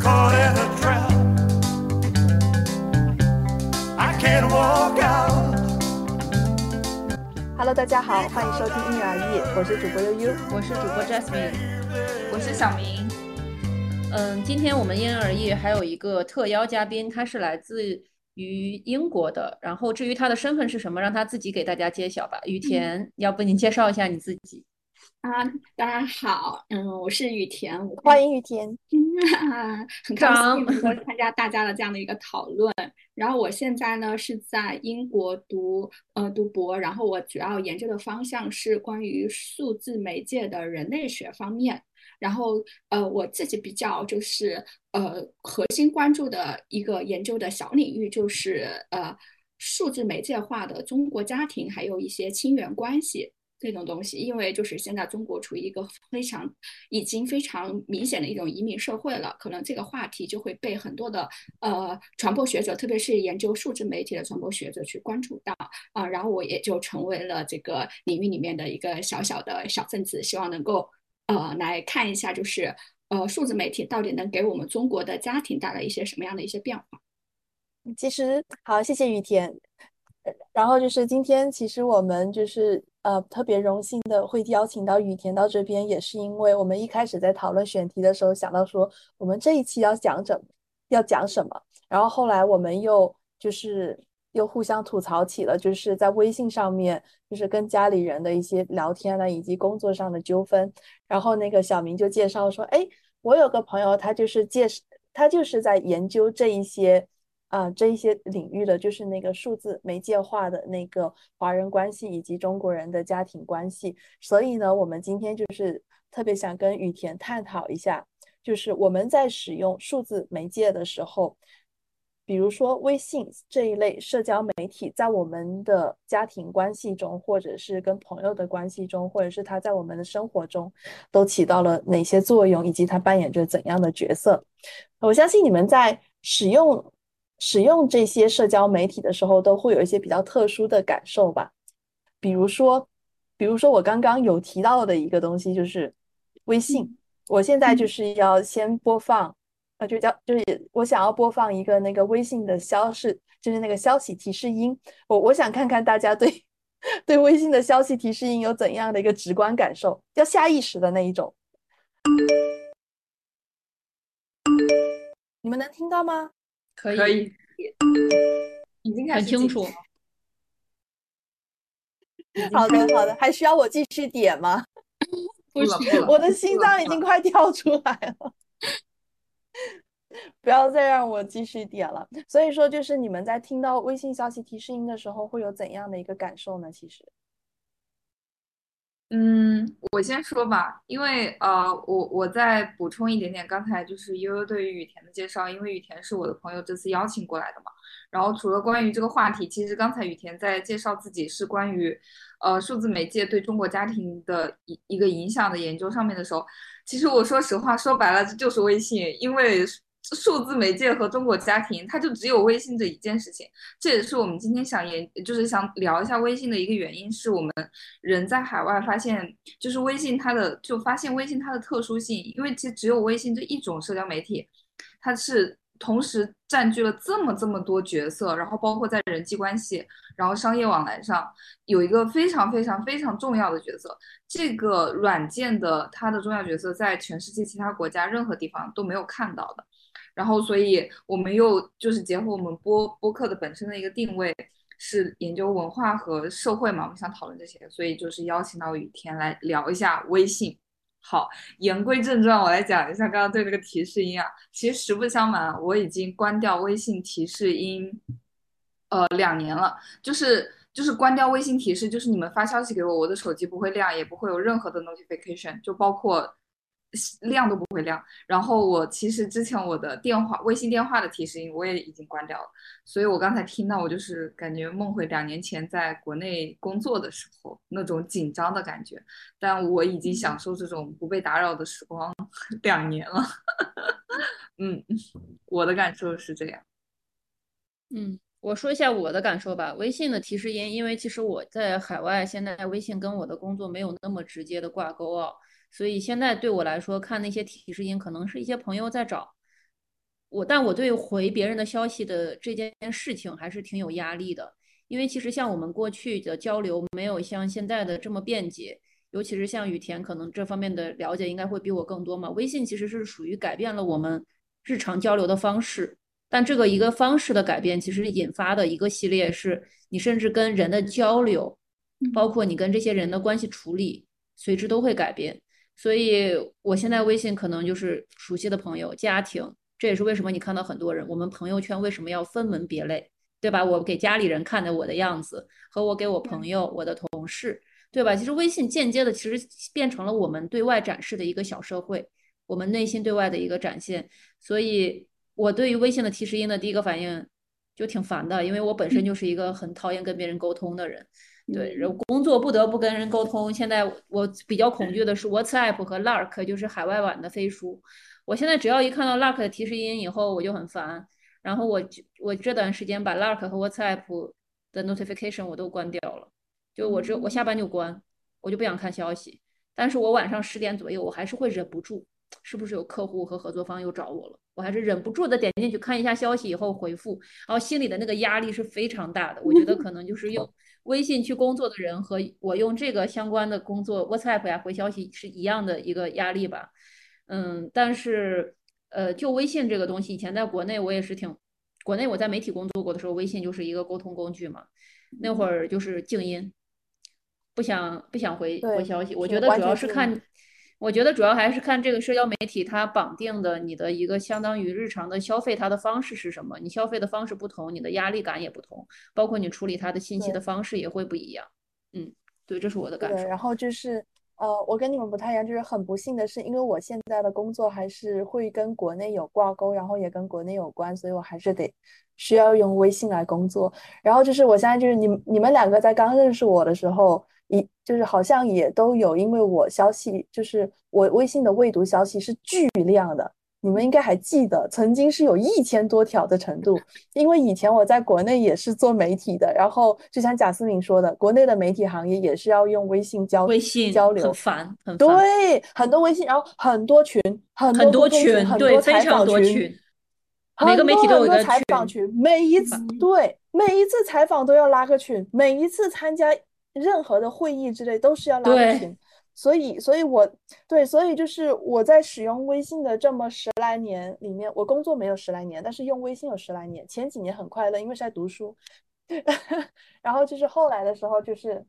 caught in a trap. I can't walk out. Hello，大家好，欢迎收听因人而异，我是主播悠悠。我是主播 Jasmine，我是小明。嗯，今天我们因人而异还有一个特邀嘉宾，他是来自于英国的。然后至于他的身份是什么，让他自己给大家揭晓吧。雨田，要不您介绍一下你自己？啊，大家好，嗯，我是雨田，我欢迎雨田。很高兴能够参加大家的这样的一个讨论。然后我现在呢是在英国读呃读博，然后我主要研究的方向是关于数字媒介的人类学方面。然后呃我自己比较就是呃核心关注的一个研究的小领域就是呃数字媒介化的中国家庭，还有一些亲缘关系。这种东西，因为就是现在中国处于一个非常已经非常明显的一种移民社会了，可能这个话题就会被很多的呃传播学者，特别是研究数字媒体的传播学者去关注到啊，然后我也就成为了这个领域里面的一个小小的小分子，希望能够呃来看一下，就是呃数字媒体到底能给我们中国的家庭带来一些什么样的一些变化。其实好，谢谢雨田。然后就是今天，其实我们就是呃特别荣幸的会邀请到雨田到这边，也是因为我们一开始在讨论选题的时候想到说，我们这一期要讲怎要讲什么，然后后来我们又就是又互相吐槽起了，就是在微信上面就是跟家里人的一些聊天呢，以及工作上的纠纷，然后那个小明就介绍说，哎，我有个朋友，他就是介他就是在研究这一些。啊，这一些领域的就是那个数字媒介化的那个华人关系以及中国人的家庭关系，所以呢，我们今天就是特别想跟雨田探讨一下，就是我们在使用数字媒介的时候，比如说微信这一类社交媒体，在我们的家庭关系中，或者是跟朋友的关系中，或者是它在我们的生活中，都起到了哪些作用，以及它扮演着怎样的角色？我相信你们在使用。使用这些社交媒体的时候，都会有一些比较特殊的感受吧。比如说，比如说我刚刚有提到的一个东西，就是微信。我现在就是要先播放，呃，就叫就是我想要播放一个那个微信的消息，就是那个消息提示音。我我想看看大家对 对微信的消息提示音有怎样的一个直观感受，要下意识的那一种。你们能听到吗？可以，已经很清楚。好的，好的，还需要我继续点吗？不需我的心脏已经快跳出来了。不要再让我继续点了。所以说，就是你们在听到微信消息提示音的时候，会有怎样的一个感受呢？其实。嗯，我先说吧，因为呃，我我再补充一点点，刚才就是悠悠对于雨田的介绍，因为雨田是我的朋友，这次邀请过来的嘛。然后除了关于这个话题，其实刚才雨田在介绍自己是关于呃数字媒介对中国家庭的一一个影响的研究上面的时候，其实我说实话，说白了这就是微信，因为。数字媒介和中国家庭，它就只有微信这一件事情。这也是我们今天想研，就是想聊一下微信的一个原因，是我们人在海外发现，就是微信它的，就发现微信它的特殊性。因为其实只有微信这一种社交媒体，它是同时占据了这么这么多角色，然后包括在人际关系，然后商业往来上，有一个非常非常非常重要的角色。这个软件的它的重要角色，在全世界其他国家任何地方都没有看到的。然后，所以我们又就是结合我们播播客的本身的一个定位是研究文化和社会嘛，我们想讨论这些，所以就是邀请到雨天来聊一下微信。好，言归正传，我来讲一下刚刚对那个提示音啊。其实实不相瞒，我已经关掉微信提示音，呃，两年了。就是就是关掉微信提示，就是你们发消息给我，我的手机不会亮，也不会有任何的 notification，就包括。亮都不会亮，然后我其实之前我的电话、微信电话的提示音我也已经关掉了，所以我刚才听到我就是感觉梦回两年前在国内工作的时候那种紧张的感觉，但我已经享受这种不被打扰的时光两年了。嗯，我的感受是这样。嗯，我说一下我的感受吧。微信的提示音，因为其实我在海外，现在微信跟我的工作没有那么直接的挂钩啊。所以现在对我来说，看那些提示音，可能是一些朋友在找，我但我对回别人的消息的这件事情还是挺有压力的，因为其实像我们过去的交流没有像现在的这么便捷，尤其是像雨田，可能这方面的了解应该会比我更多嘛。微信其实是属于改变了我们日常交流的方式，但这个一个方式的改变，其实引发的一个系列是你甚至跟人的交流，包括你跟这些人的关系处理，随之都会改变。所以我现在微信可能就是熟悉的朋友、家庭。这也是为什么你看到很多人，我们朋友圈为什么要分门别类，对吧？我给家里人看的我的样子，和我给我朋友、我的同事，对吧？其实微信间接的其实变成了我们对外展示的一个小社会，我们内心对外的一个展现。所以，我对于微信的提示音的第一个反应就挺烦的，因为我本身就是一个很讨厌跟别人沟通的人。对，工作不得不跟人沟通。现在我比较恐惧的是 WhatsApp 和 Lark，就是海外版的飞书。我现在只要一看到 Lark 的提示音以后，我就很烦。然后我我这段时间把 Lark 和 WhatsApp 的 notification 我都关掉了，就我这我下班就关，我就不想看消息。但是我晚上十点左右，我还是会忍不住，是不是有客户和合作方又找我了？我还是忍不住的点进去看一下消息以后回复，然后心里的那个压力是非常大的。我觉得可能就是用微信去工作的人和我用这个相关的工作 WhatsApp 呀回消息是一样的一个压力吧。嗯，但是，呃，就微信这个东西，以前在国内我也是挺，国内我在媒体工作过的时候，微信就是一个沟通工具嘛。那会儿就是静音，不想不想回回消息。我觉得主要是看，我觉得主要还是看这个社交媒体它绑定的你的一个相当于日常的消费它的方式是什么。你消费的方式不同，你的压力感也不同，包括你处理它的信息的方式也会不一样。嗯，对，这是我的感受。然后就是。呃，我跟你们不太一样，就是很不幸的是，因为我现在的工作还是会跟国内有挂钩，然后也跟国内有关，所以我还是得需要用微信来工作。然后就是我现在就是你你们两个在刚认识我的时候，一就是好像也都有，因为我消息就是我微信的未读消息是巨量的。你们应该还记得，曾经是有一千多条的程度。因为以前我在国内也是做媒体的，然后就像贾思敏说的，国内的媒体行业也是要用微信交微信交流，很烦，很烦。对，很多微信，然后很多群，很多群，很多采访群，每个媒体都有一个采访群，每一次对每一次采访都要拉个群，每一次参加任何的会议之类都是要拉个群。所以，所以我对，所以就是我在使用微信的这么十来年里面，我工作没有十来年，但是用微信有十来年。前几年很快乐，因为是在读书，然后就是后来的时候，就是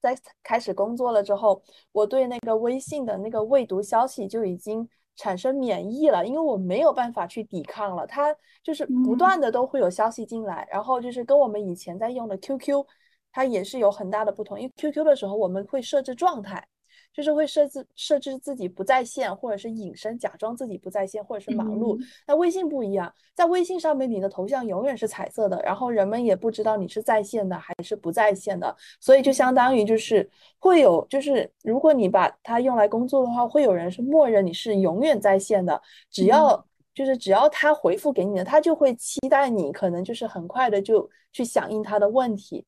在开始工作了之后，我对那个微信的那个未读消息就已经产生免疫了，因为我没有办法去抵抗了，它就是不断的都会有消息进来，然后就是跟我们以前在用的 QQ。它也是有很大的不同，因为 QQ 的时候我们会设置状态，就是会设置设置自己不在线，或者是隐身，假装自己不在线，或者是忙碌。那微信不一样，在微信上面你的头像永远是彩色的，然后人们也不知道你是在线的还是不在线的，所以就相当于就是会有，就是如果你把它用来工作的话，会有人是默认你是永远在线的，只要就是只要他回复给你的，他就会期待你可能就是很快的就去响应他的问题。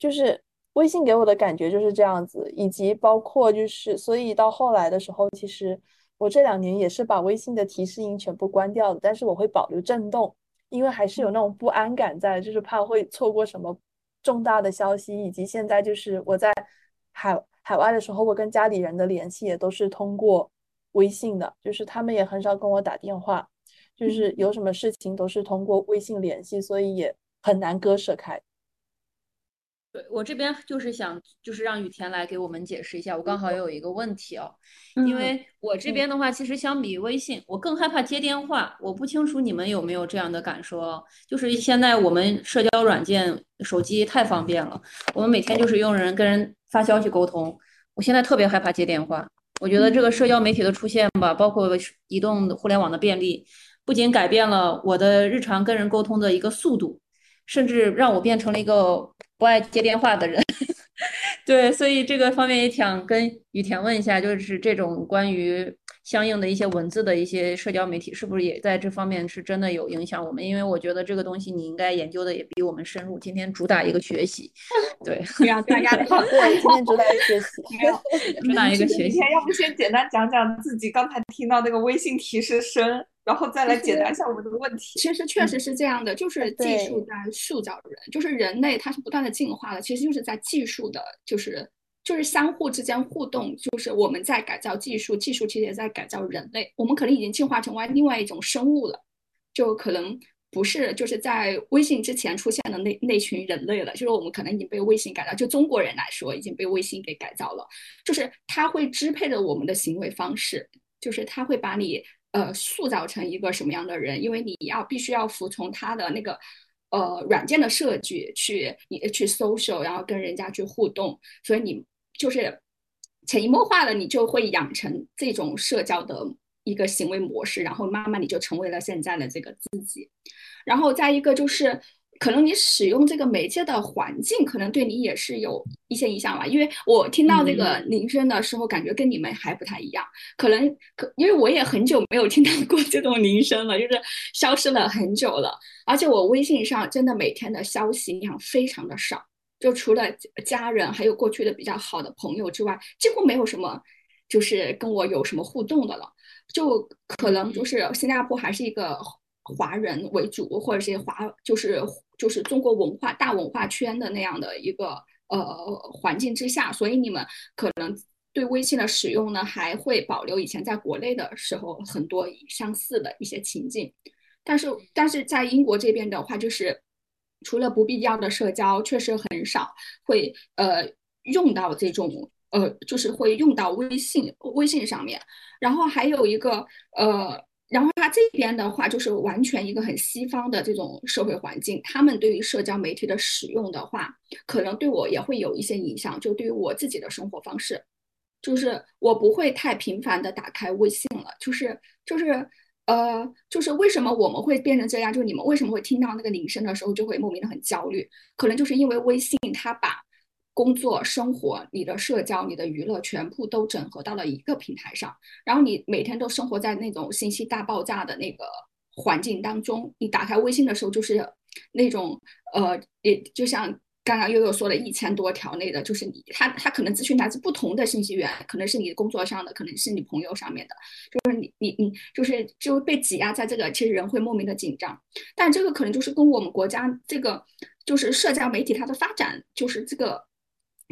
就是微信给我的感觉就是这样子，以及包括就是，所以到后来的时候，其实我这两年也是把微信的提示音全部关掉的，但是我会保留震动，因为还是有那种不安感在，就是怕会错过什么重大的消息，以及现在就是我在海海外的时候，我跟家里人的联系也都是通过微信的，就是他们也很少跟我打电话，就是有什么事情都是通过微信联系，所以也很难割舍开。对我这边就是想，就是让雨田来给我们解释一下。我刚好有一个问题哦，因为我这边的话，其实相比微信，我更害怕接电话。我不清楚你们有没有这样的感受，就是现在我们社交软件、手机太方便了，我们每天就是用人跟人发消息沟通。我现在特别害怕接电话。我觉得这个社交媒体的出现吧，包括移动互联网的便利，不仅改变了我的日常跟人沟通的一个速度，甚至让我变成了一个。不爱接电话的人，对，所以这个方面也想跟雨田问一下，就是这种关于相应的一些文字的一些社交媒体，是不是也在这方面是真的有影响我们？因为我觉得这个东西你应该研究的也比我们深入。今天主打一个学习，对，让大家好过。今天主打一个学习，主打一个学习。要不先简单讲讲自己刚才听到那个微信提示声，然后再来解答一下我们的问题。其实确实是这样的，就是技术在塑造人，就是人类它是不断的进化的，其实就是在技术的，就是就是相互之间互动，就是我们在改造技术，技术其实也在改造人类，我们可能已经进化成为另外一种生物了，就可能不是就是在微信之前出现的那那群人类了，就是我们可能已经被微信改造，就中国人来说已经被微信给改造了，就是它会支配着我们的行为方式，就是它会把你呃塑造成一个什么样的人，因为你要必须要服从他的那个呃软件的设计去你去 social，然后跟人家去互动，所以你就是潜移默化的，你就会养成这种社交的一个行为模式，然后慢慢你就成为了现在的这个自己。然后再一个就是，可能你使用这个媒介的环境，可能对你也是有一些影响吧。因为我听到这个铃声的时候，感觉跟你们还不太一样。可能可，因为我也很久没有听到过这种铃声了，就是消失了很久了。而且我微信上真的每天的消息量非常的少，就除了家人还有过去的比较好的朋友之外，几乎没有什么就是跟我有什么互动的了。就可能就是新加坡还是一个华人为主，或者是华就是就是中国文化大文化圈的那样的一个呃环境之下，所以你们可能对微信的使用呢，还会保留以前在国内的时候很多相似的一些情境。但是但是在英国这边的话，就是除了不必要的社交，确实很少会呃用到这种呃，就是会用到微信微信上面。然后还有一个呃，然后它这边的话，就是完全一个很西方的这种社会环境，他们对于社交媒体的使用的话，可能对我也会有一些影响，就对于我自己的生活方式，就是我不会太频繁的打开微信了，就是就是。呃，就是为什么我们会变成这样？就是你们为什么会听到那个铃声的时候就会莫名的很焦虑？可能就是因为微信它把工作、生活、你的社交、你的娱乐全部都整合到了一个平台上，然后你每天都生活在那种信息大爆炸的那个环境当中。你打开微信的时候，就是那种呃，也就像。刚刚悠悠说了一千多条内的，就是你他他可能资讯来自不同的信息源，可能是你工作上的，可能是你朋友上面的，就是你你你就是就被挤压在这个，其实人会莫名的紧张。但这个可能就是跟我们国家这个就是社交媒体它的发展，就是这个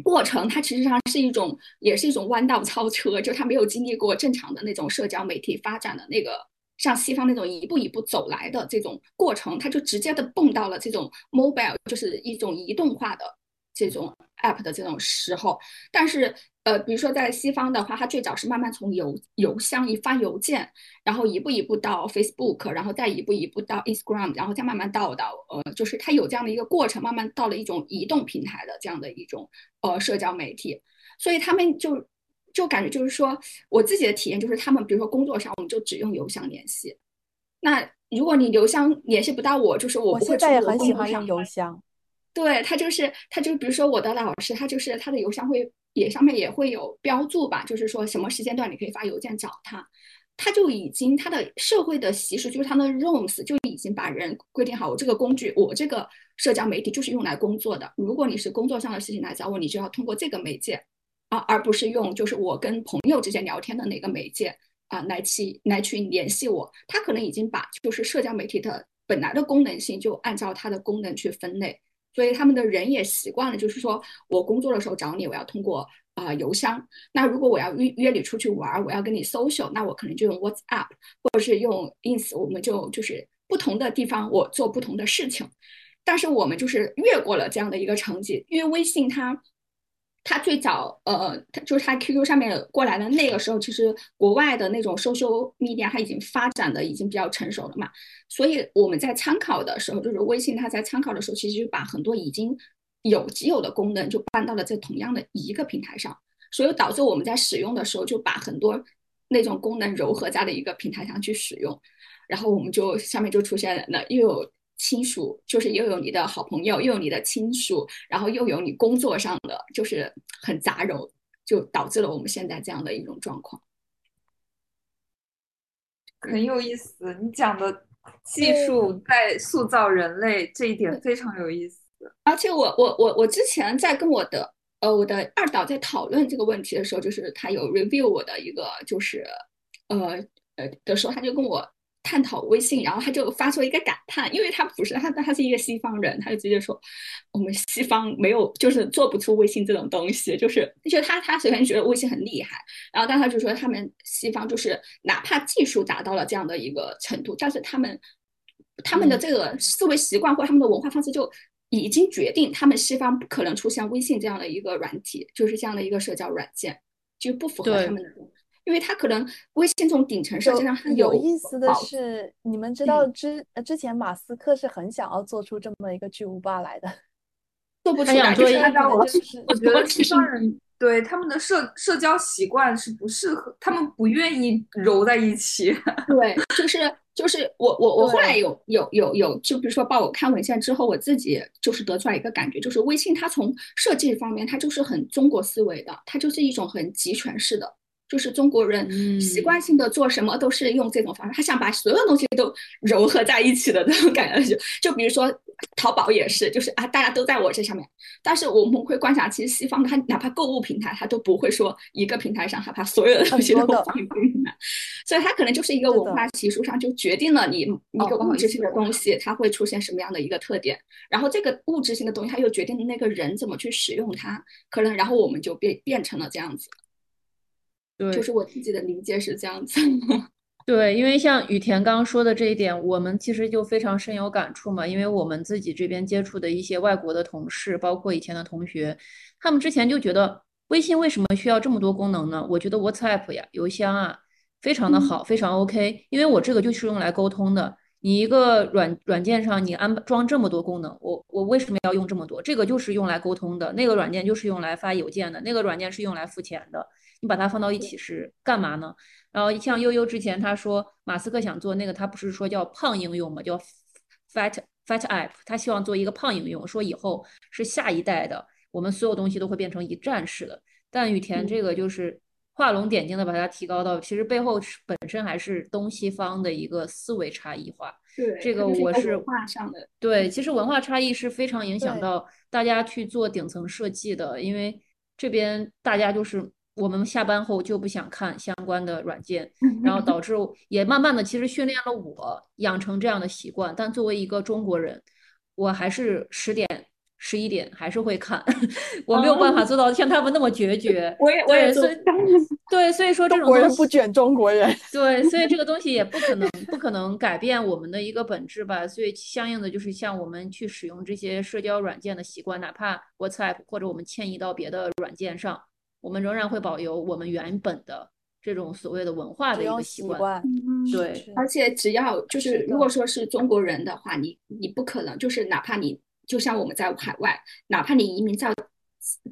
过程，它其实上是一种也是一种弯道超车，就它没有经历过正常的那种社交媒体发展的那个。像西方那种一步一步走来的这种过程，它就直接的蹦到了这种 mobile，就是一种移动化的这种 app 的这种时候。但是，呃，比如说在西方的话，它最早是慢慢从邮邮箱一发邮件，然后一步一步到 Facebook，然后再一步一步到 Instagram，然后再慢慢到到呃，就是它有这样的一个过程，慢慢到了一种移动平台的这样的一种呃社交媒体，所以他们就。就感觉就是说，我自己的体验就是，他们比如说工作上，我们就只用邮箱联系。那如果你邮箱联系不到我，就是我不会现在也很喜欢用邮箱。对他就是他就比如说我的老师，他就是他的邮箱会也上面也会有标注吧，就是说什么时间段你可以发邮件找他。他就已经他的社会的习俗就是他的 rooms 就已经把人规定好，我这个工具我这个社交媒体就是用来工作的。如果你是工作上的事情来找我，你就要通过这个媒介。啊，而不是用就是我跟朋友之间聊天的那个媒介啊，来去来去联系我。他可能已经把就是社交媒体的本来的功能性就按照它的功能去分类，所以他们的人也习惯了，就是说我工作的时候找你，我要通过、呃、邮箱。那如果我要约约你出去玩，我要跟你 social，那我可能就用 WhatsApp 或者是用 ins，我们就就是不同的地方我做不同的事情。但是我们就是越过了这样的一个层级，因为微信它。它最早，呃，它就是它 QQ 上面过来的那个时候，其实国外的那种 social media 它已经发展的已经比较成熟了嘛，所以我们在参考的时候，就是微信它在参考的时候，其实就把很多已经有既有的功能就搬到了这同样的一个平台上，所以导致我们在使用的时候就把很多那种功能糅合在了一个平台上去使用，然后我们就下面就出现了又有。亲属就是又有你的好朋友，又有你的亲属，然后又有你工作上的，就是很杂糅，就导致了我们现在这样的一种状况。很有意思，你讲的技术在塑造人类这一点非常有意思。而且我我我我之前在跟我的呃我的二导在讨论这个问题的时候，就是他有 review 我的一个就是呃呃的时候，他就跟我。探讨微信，然后他就发出了一个感叹，因为他不是他他是一个西方人，他就直接说我们西方没有就是做不出微信这种东西，就是就他他首先觉得微信很厉害，然后但他就说他们西方就是哪怕技术达到了这样的一个程度，但是他们他们的这个思维习惯或他们的文化方式就已经决定他们西方不可能出现微信这样的一个软体，就是这样的一个社交软件，就不符合他们的。因为它可能微信这种顶层设计上它有意思的是，你们知道之呃之前马斯克是很想要做出这么一个巨无霸来的，做不出来，我就是我觉得西是方人对他们的社社交习惯是不适合，他们不愿意揉在一起。对，就是就是我我我后来有有有有，就比如说帮我看文献之后，我自己就是得出来一个感觉，就是微信它从设计方面，它就是很中国思维的，它就是一种很集权式的。就是中国人习嗯。惯性的做什么都是用这种方式，他想把所有东西都糅合在一起的那种感觉。就 就比如说淘宝也是，就是啊，大家都在我这上面，但是我们会观察，其实西方它哪怕购物平台，它都不会说一个平台上它把所有的东西都放进来，所以它可能就是一个文化习俗上就决定了你一个物质性的东西它会出现什么样的一个特点，然后这个物质性的东西它又决定了那个人怎么去使用它，可能然后我们就变变成了这样子，对，就是我自己的理解是这样子。对，因为像雨田刚刚说的这一点，我们其实就非常深有感触嘛。因为我们自己这边接触的一些外国的同事，包括以前的同学，他们之前就觉得微信为什么需要这么多功能呢？我觉得 WhatsApp 呀、邮箱啊，非常的好，非常 OK。因为我这个就是用来沟通的。你一个软软件上你安装这么多功能，我我为什么要用这么多？这个就是用来沟通的，那个软件就是用来发邮件的，那个软件是用来付钱的。你把它放到一起是干嘛呢？然后像悠悠之前他说马斯克想做那个，他不是说叫胖应用嘛，叫 fat fat app，他希望做一个胖应用，说以后是下一代的，我们所有东西都会变成一站式的。但雨田这个就是画龙点睛的把它提高到，其实背后是本身还是东西方的一个思维差异化。对，这个我是个文化上的，对，其实文化差异是非常影响到大家去做顶层设计的，因为这边大家就是我们下班后就不想看相关的软件，然后导致也慢慢的其实训练了我养成这样的习惯。但作为一个中国人，我还是十点、十一点还是会看，我没有办法做到像他们那么决绝。我也我也对，做所以 对，所以说这中国人种东西不卷中国人。对，所以这个东西也不可能 不可能改变我们的一个本质吧。所以相应的就是像我们去使用这些社交软件的习惯，哪怕 WhatsApp 或者我们迁移到别的软件上，我们仍然会保留我们原本的这种所谓的文化的一个习惯。习惯，对而且只要就是如果说是中国人的话，你你不可能就是哪怕你就像我们在海外，哪怕你移民到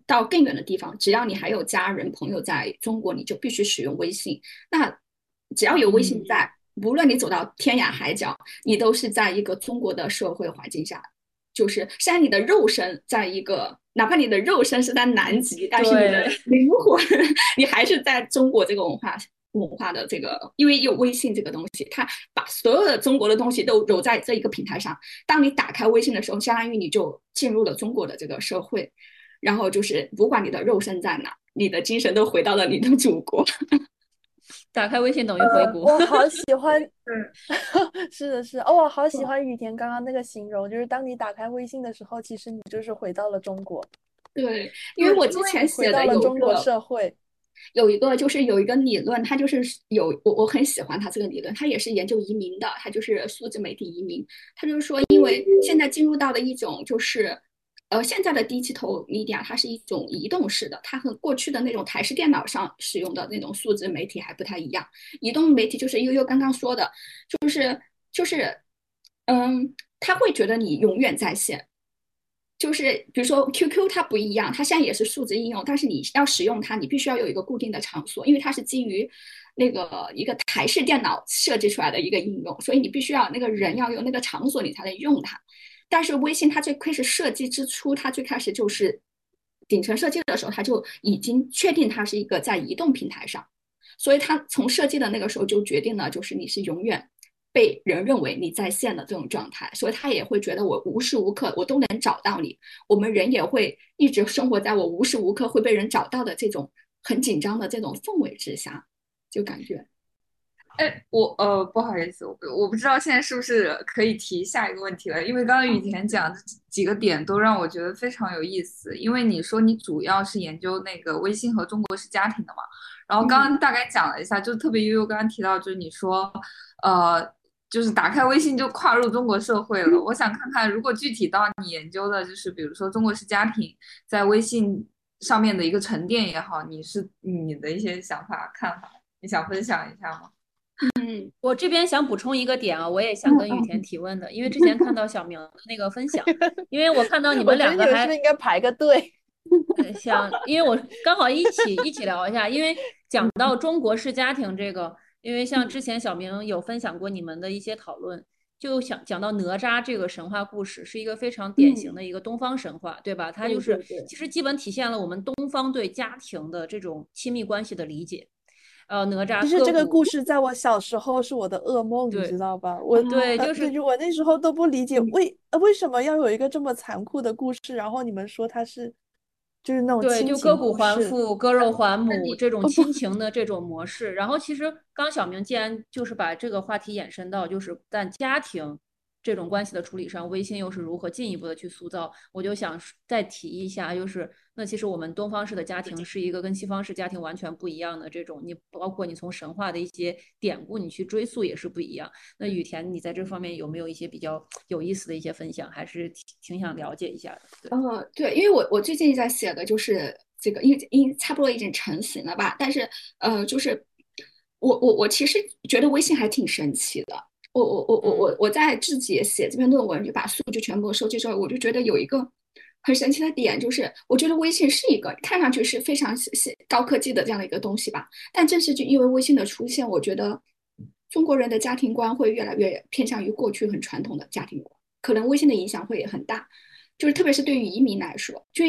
到更远的地方，只要你还有家人朋友在中国，你就必须使用微信。那只要有微信嗯在，无论你走到天涯海角，你都是在一个中国的社会环境下。就是虽然你的肉身在一个，哪怕你的肉身是在南极，但是你的灵魂，你还是在中国这个文化文化的这个，因为有微信这个东西，它把所有的中国的东西都揉在这一个平台上。当你打开微信的时候，相当于你就进入了中国的这个社会，然后就是不管你的肉身在哪，你的精神都回到了你的祖国。打开微信等于回国。我好喜 欢，嗯 是的，是的，哦，我好喜欢雨田刚刚那个形容，就是当你打开微信的时候，其实你就是回到了中国，对，因为我之前写的有了中国个社会。有一个就是有一个理论，它就是有我我很喜欢它这个理论，它也是研究移民的，它就是数字媒体移民。它就是说，因为现在进入到了一种就是，呃，现在的 digital media 它是一种移动式的，它和过去的那种台式电脑上使用的那种数字媒体还不太一样。移动媒体就是悠悠刚刚说的，就是就是，嗯，他会觉得你永远在线。就是比如说 QQ 它不一样，它现在也是数字应用，但是你要使用它，你必须要有一个固定的场所，因为它是基于那个一个台式电脑设计出来的一个应用，所以你必须要那个人要有那个场所，你才能用它。但是微信它最开始设计之初，它最开始就是顶层设计的时候，它就已经确定它是一个在移动平台上，所以它从设计的那个时候就决定了，就是你是永远。被人认为你在线的这种状态，所以他也会觉得我无时无刻我都能找到你。我们人也会一直生活在我无时无刻会被人找到的这种很紧张的这种氛围之下，就感觉哎，我呃不好意思，我我不知道现在是不是可以提下一个问题了，因为刚刚雨田讲的几个点都让我觉得非常有意思。因为你说你主要是研究那个微信和中国式家庭的嘛，然后刚刚大概讲了一下，就特别悠悠刚刚提到，就是你说呃，就是打开微信就跨入中国社会了。我想看看，如果具体到你研究的，就是比如说中国式家庭在微信上面的一个沉淀也好，你是你的一些想法看法，你想分享一下吗？嗯，我这边想补充一个点啊，我也想跟雨田 提问的，因为之前看到小明的那个分享，因为我看到你们两个还是是应该排个队？想，因为我刚好一起一起聊一下，因为讲到中国式家庭这个，因为像之前小明有分享过你们的一些讨论，就想讲到哪吒这个神话故事是一个非常典型的一个东方神话，对吧？它就是其实基本体现了我们东方对家庭的这种亲密关系的理解。呃，哪吒。其实这个故事在我小时候是我的噩梦，你知道吧？我对，就是我那时候都不理解为为什么要有一个这么残酷的故事，然后你们说它是就是那种对，就割骨还父、割肉还 母这种 亲情的这种模式。然后其实刚小明既然就是把这个话题延伸到就是但家庭。这种关系的处理上，微信又是如何进一步的去塑造？我就想再提一下，就是那其实我们东方式的家庭是一个跟西方式家庭完全不一样的这种，你包括你从神话的一些典故你去追溯也是不一样。那雨田，你在这方面有没有一些比较有意思的一些分享？还是挺挺想了解一下的。嗯，对，因为我我最近在写的就是这个，因为因差不多已经成型了吧，但是呃，就是我我我其实觉得微信还挺神奇的。我我我我我我在自己写这篇论文，就把数据全部收集之后，我就觉得有一个很神奇的点，就是我觉得微信是一个看上去是非常高科技的这样的一个东西吧。但正是就因为微信的出现，我觉得中国人的家庭观会越来越偏向于过去很传统的家庭观，可能微信的影响会很大。就是特别是对于移民来说，就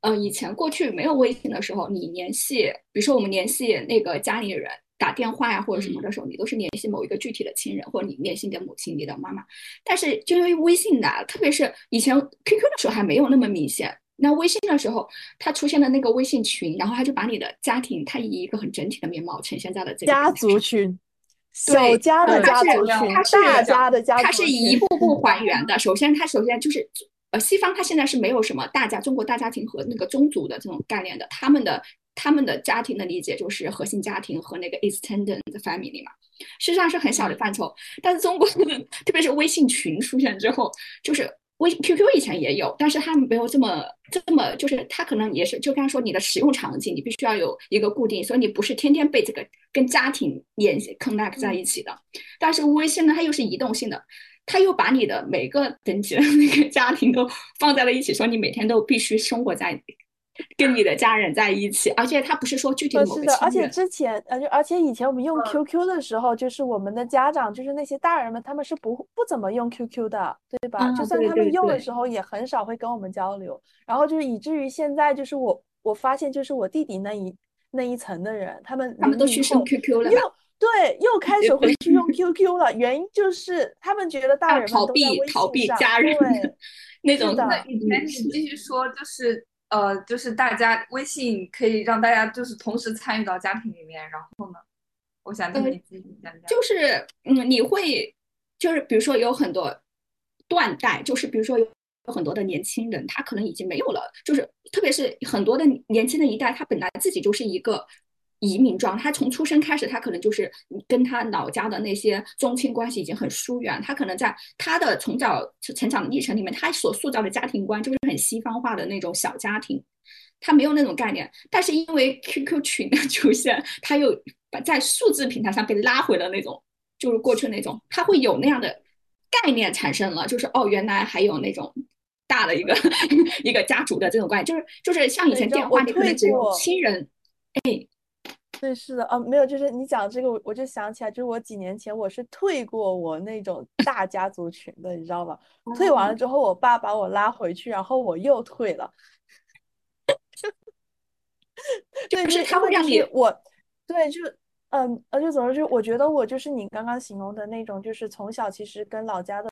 呃以前过去没有微信的时候，你联系，比如说我们联系那个家里人。打电话呀或者什么的时候，你都是联系某一个具体的亲人，或者你联系你的母亲、你的妈妈。但是就因为微信的，特别是以前 QQ 的时候还没有那么明显。那微信的时候，它出现了那个微信群，然后它就把你的家庭，它以一个很整体的面貌呈现在了这个家族群，小家的家族群，它是大家的家族群，它是一步步还原的。首先，它首先就是呃，西方它现在是没有什么大家中国大家庭和那个宗族的这种概念的，他们的。他们的家庭的理解就是核心家庭和那个 extended family 嘛，实际上是很小的范畴。但是中国，特别是微信群出现之后，就是微 QQ 以前也有，但是他们没有这么这么，就是它可能也是就刚才说你的使用场景，你必须要有一个固定，所以你不是天天被这个跟家庭联系 connect 在一起的。但是微信呢，它又是移动性的，它又把你的每个等级的那个家庭都放在了一起，说你每天都必须生活在。跟你的家人在一起，而且他不是说具体的某个是的，而且之前而且而且以前我们用 QQ 的时候，就是我们的家长，就是那些大人们，他们是不不怎么用 QQ 的，对吧？就算他们用的时候，也很少会跟我们交流。然后就是以至于现在，就是我我发现，就是我弟弟那一那一层的人，他们他们都去用 QQ 了，又对，又开始回去用 QQ 了。原因就是他们觉得大人逃避逃避家人那种的。以前你继续说，就是。呃，就是大家微信可以让大家就是同时参与到家庭里面，然后呢，我想跟你继续讲讲。就是嗯，你会就是比如说有很多断代，就是比如说有很多的年轻人，他可能已经没有了，就是特别是很多的年轻的一代，他本来自己就是一个。移民状，他从出生开始，他可能就是跟他老家的那些宗亲关系已经很疏远。他可能在他的从小成长的历程里面，他所塑造的家庭观就是很西方化的那种小家庭，他没有那种概念。但是因为 QQ 群的出现，他又在数字平台上被拉回了那种，就是过去那种，他会有那样的概念产生了，就是哦，原来还有那种大的一个 一个家族的这种关系，就是就是像以前电话里可能只有亲人，哎。对，是的，啊，没有，就是你讲这个，我我就想起来，就是我几年前我是退过我那种大家族群的，你知道吧？退完了之后，我爸把我拉回去，然后我又退了。对，就是他会让你我，对，就嗯，呃，就怎么就我觉得我就是你刚刚形容的那种，就是从小其实跟老家的。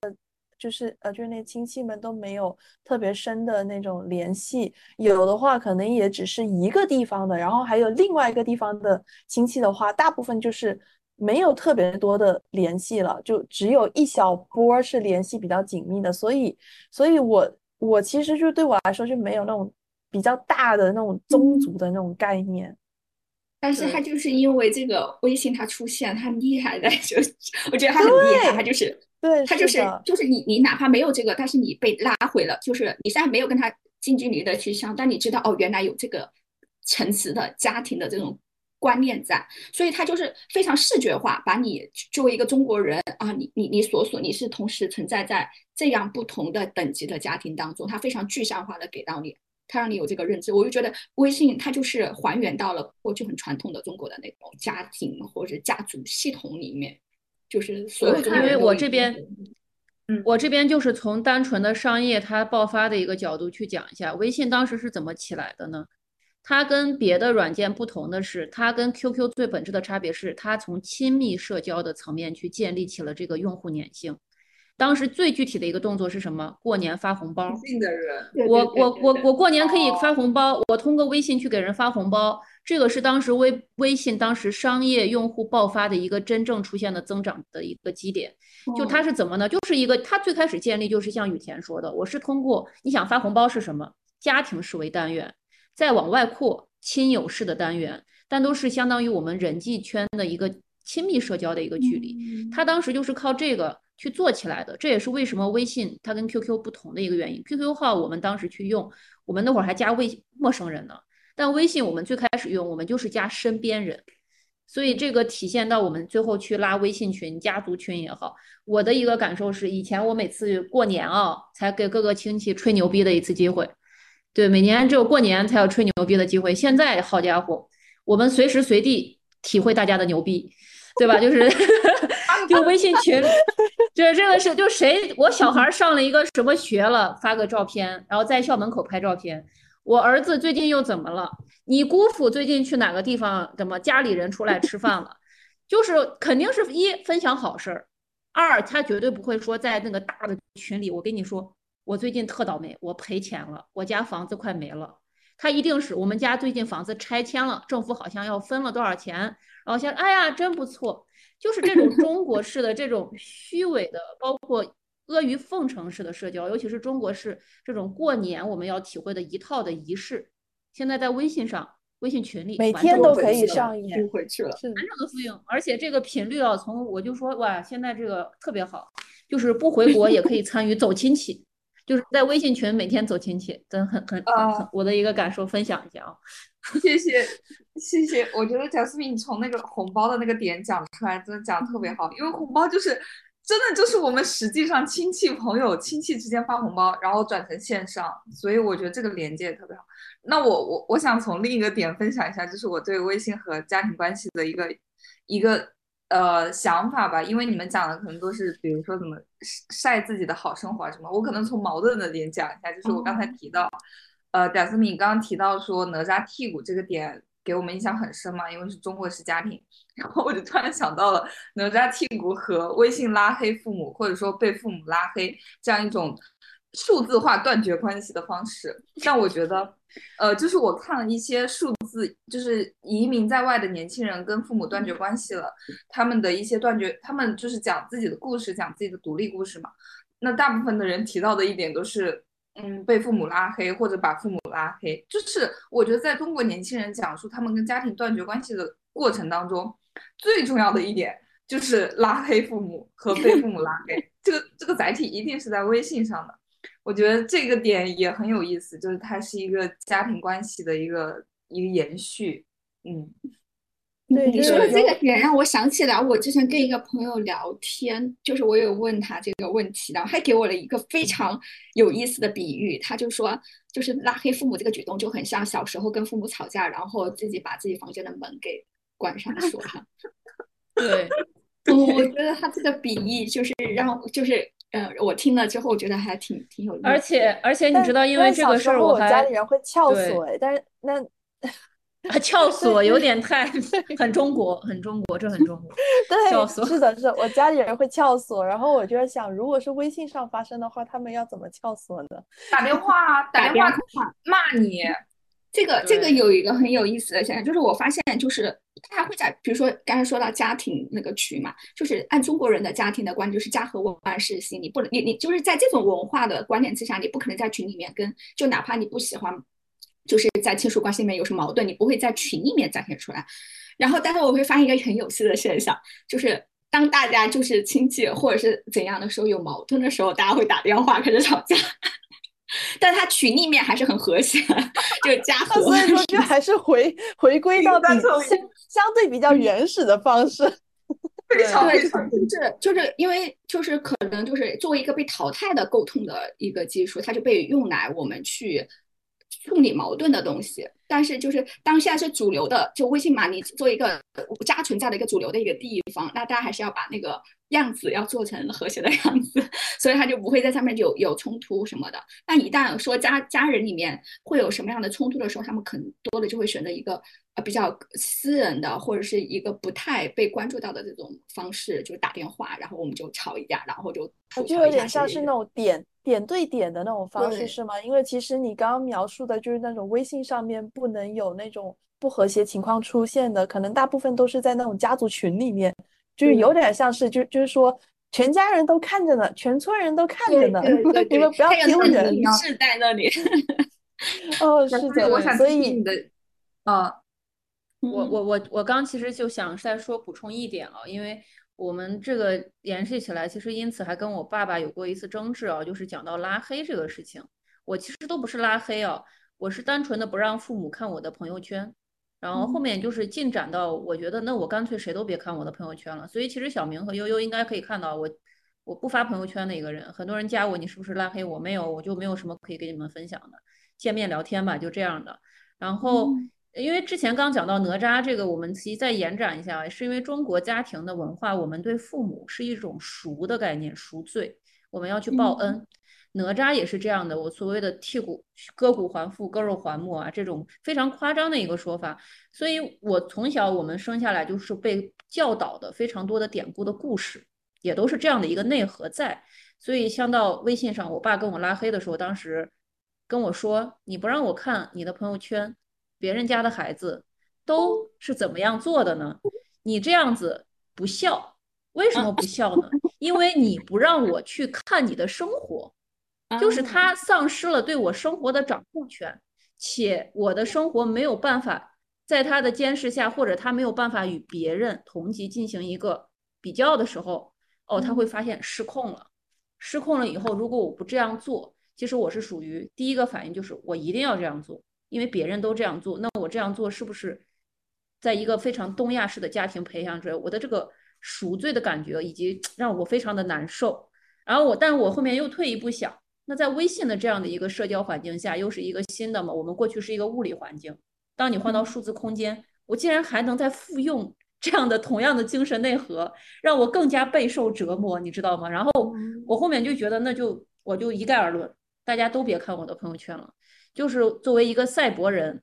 就是呃，就是那亲戚们都没有特别深的那种联系，有的话可能也只是一个地方的，然后还有另外一个地方的亲戚的话，大部分就是没有特别多的联系了，就只有一小波是联系比较紧密的，所以，所以我我其实就对我来说就没有那种比较大的那种宗族的那种概念。但是他就是因为这个微信他出现，他厉害的 就我觉得他很厉害，他就是对，他就是就是你你哪怕没有这个，但是你被拉回了，就是你虽然没有跟他近距离的去相，但你知道哦，原来有这个层次的家庭的这种观念在，所以他就是非常视觉化，把你作为一个中国人啊，你你你所属，你是同时存在在这样不同的等级的家庭当中，他非常具象化的给到你。他让你有这个认知，我就觉得微信它就是还原到了过去很传统的中国的那种家庭或者家族系统里面，就是所有。因为我这边，嗯，我这边就是从单纯的商业它爆发的一个角度去讲一下，微信当时是怎么起来的呢？它跟别的软件不同的是，它跟 QQ 最本质的差别是，它从亲密社交的层面去建立起了这个用户粘性。当时最具体的一个动作是什么？过年发红包。信的人，我我我我过年可以发红包，我通过微信去给人发红包，这个是当时微微信当时商业用户爆发的一个真正出现的增长的一个基点。就它是怎么呢？就是一个它最开始建立就是像雨田说的，我是通过你想发红包是什么？家庭式为单元，再往外扩亲友式的单元，但都是相当于我们人际圈的一个亲密社交的一个距离。它当时就是靠这个。去做起来的，这也是为什么微信它跟 QQ 不同的一个原因。QQ 号我们当时去用，我们那会儿还加微陌生人呢，但微信我们最开始用，我们就是加身边人，所以这个体现到我们最后去拉微信群、家族群也好。我的一个感受是，以前我每次过年啊，才给各个亲戚吹牛逼的一次机会，对，每年只有过年才有吹牛逼的机会。现在好家伙，我们随时随地体会大家的牛逼。对吧？就是 就微信群，就是这个是就谁我小孩上了一个什么学了，发个照片，然后在校门口拍照片。我儿子最近又怎么了？你姑父最近去哪个地方？怎么家里人出来吃饭了？就是肯定是一分享好事儿，二他绝对不会说在那个大的群里，我跟你说，我最近特倒霉，我赔钱了，我家房子快没了。他一定是我们家最近房子拆迁了，政府好像要分了多少钱，然后先哎呀真不错，就是这种中国式的这种虚伪的，包括阿谀奉承式的社交，尤其是中国式这种过年我们要体会的一套的仪式，现在在微信上、微信群里每天都可以上演回去了，完整的复用，而且这个频率啊，从我就说哇，现在这个特别好，就是不回国也可以参与走亲戚。就是在微信群每天走亲戚，真很很很很，我的一个感受分享一下啊。谢谢谢谢，我觉得贾思敏从那个红包的那个点讲出来，真的讲的特别好，因为红包就是真的就是我们实际上亲戚朋友亲戚之间发红包，然后转成线上，所以我觉得这个连接也特别好。那我我我想从另一个点分享一下，就是我对微信和家庭关系的一个一个。呃，想法吧，因为你们讲的可能都是，比如说怎么晒自己的好生活什么，我可能从矛盾的点讲一下，就是我刚才提到，呃，贾思敏刚刚提到说哪吒剔骨这个点给我们印象很深嘛，因为是中国式家庭，然后我就突然想到了哪吒剔骨和微信拉黑父母，或者说被父母拉黑这样一种。数字化断绝关系的方式，但我觉得，呃，就是我看了一些数字，就是移民在外的年轻人跟父母断绝关系了，他们的一些断绝，他们就是讲自己的故事，讲自己的独立故事嘛。那大部分的人提到的一点都是，嗯，被父母拉黑或者把父母拉黑。就是我觉得在中国年轻人讲述他们跟家庭断绝关系的过程当中，最重要的一点就是拉黑父母和被父母拉黑。这个这个载体一定是在微信上的。我觉得这个点也很有意思，就是它是一个家庭关系的一个一个延续。嗯，对，你说的这个点让我想起来，我之前跟一个朋友聊天，就是我有问他这个问题，然后他给我了一个非常有意思的比喻，他就说，就是拉黑父母这个举动就很像小时候跟父母吵架，然后自己把自己房间的门给关上锁上。对，我觉得他这个比喻就是让就是。嗯，我听了之后，我觉得还挺挺有意思。而且而且，你知道，因为这个事儿，我还家里人会撬锁哎，但是那 啊，撬锁有点太 很中国，很中国，这很中国。对，是的，是的，我家里人会撬锁，然后我就在想，如果是微信上发生的话，他们要怎么撬锁呢？打电话，打电话骂你。这个这个有一个很有意思的现象，就是我发现，就是他还会在比如说刚才说到家庭那个群嘛，就是按中国人的家庭的观，就是家和万事兴，你不能你你就是在这种文化的观念之下，你不可能在群里面跟就哪怕你不喜欢，就是在亲属关系里面有什么矛盾，你不会在群里面展现出来。然后，但是我会发现一个很有趣的现象，就是当大家就是亲戚或者是怎样的时候有矛盾的时候，大家会打电话开始吵架。但他群里面还是很和谐，就是家和。所以说，就还是回回归到比相相对比较原始的方式。非常非常就是就是因为就是可能就是作为一个被淘汰的沟通的一个技术，它就被用来我们去处理矛盾的东西。但是就是当现在是主流的，就微信嘛，你做一个家存在的一个主流的一个地方，那大家还是要把那个。样子要做成和谐的样子，所以他就不会在上面有有冲突什么的。但一旦说家家人里面会有什么样的冲突的时候，他们可能多的就会选择一个呃比较私人的或者是一个不太被关注到的这种方式，就是打电话，然后我们就吵一架，然后就就有点像是那种点点对点的那种方式，是吗？因为其实你刚刚描述的就是那种微信上面不能有那种不和谐情况出现的，可能大部分都是在那种家族群里面。就是有点像是，就就是说，全家人都看着呢，全村人都看着呢，你们不要丢人。是在那里。哦，是的，所以你的，啊，我我我我刚其实就想再说补充一点啊，因为我们这个联系起来，其实因此还跟我爸爸有过一次争执啊，就是讲到拉黑这个事情，我其实都不是拉黑啊，我是单纯的不让父母看我的朋友圈。然后后面就是进展到，我觉得那我干脆谁都别看我的朋友圈了。所以其实小明和悠悠应该可以看到我，我不发朋友圈的一个人。很多人加我，你是不是拉黑我？没有，我就没有什么可以给你们分享的。见面聊天吧，就这样的。然后因为之前刚讲到哪吒这个，我们其实再延展一下，是因为中国家庭的文化，我们对父母是一种赎的概念，赎罪，我们要去报恩。哪吒也是这样的，我所谓的剔骨割骨还父，割肉还母啊，这种非常夸张的一个说法。所以，我从小我们生下来就是被教导的非常多的典故的故事，也都是这样的一个内核在。所以，像到微信上，我爸跟我拉黑的时候，当时跟我说：“你不让我看你的朋友圈，别人家的孩子都是怎么样做的呢？你这样子不孝，为什么不孝呢？因为你不让我去看你的生活。”就是他丧失了对我生活的掌控权，且我的生活没有办法在他的监视下，或者他没有办法与别人同级进行一个比较的时候，哦，他会发现失控了。失控了以后，如果我不这样做，其实我是属于第一个反应就是我一定要这样做，因为别人都这样做，那我这样做是不是在一个非常东亚式的家庭培养着我的这个赎罪的感觉，以及让我非常的难受。然后我，但是我后面又退一步想。那在微信的这样的一个社交环境下，又是一个新的嘛？我们过去是一个物理环境，当你换到数字空间，我竟然还能再复用这样的同样的精神内核，让我更加备受折磨，你知道吗？然后我后面就觉得，那就我就一概而论，大家都别看我的朋友圈了。就是作为一个赛博人，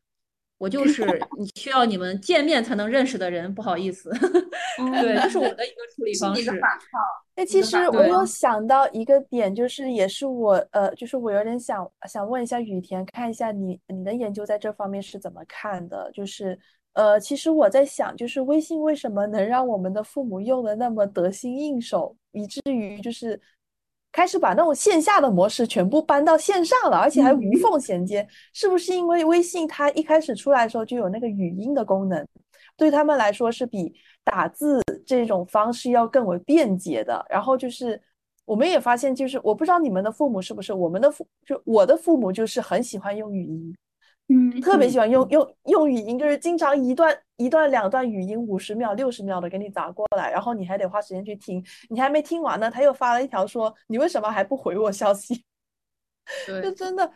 我就是你需要你们见面才能认识的人，不好意思，对，这是我的一个处理方式。那，其实我有想到一个点，就是也是我呃，就是我有点想想问一下雨田，看一下你你的研究在这方面是怎么看的？就是呃，其实我在想，就是微信为什么能让我们的父母用的那么得心应手，以至于就是开始把那种线下的模式全部搬到线上了，而且还无缝衔接，是不是因为微信它一开始出来的时候就有那个语音的功能？对他们来说是比打字这种方式要更为便捷的。然后就是，我们也发现，就是我不知道你们的父母是不是，我们的父就我的父母就是很喜欢用语音，嗯，特别喜欢用用用语音，就是经常一段一段两段语音五十秒六十秒的给你砸过来，然后你还得花时间去听，你还没听完呢，他又发了一条说你为什么还不回我消息？就真的。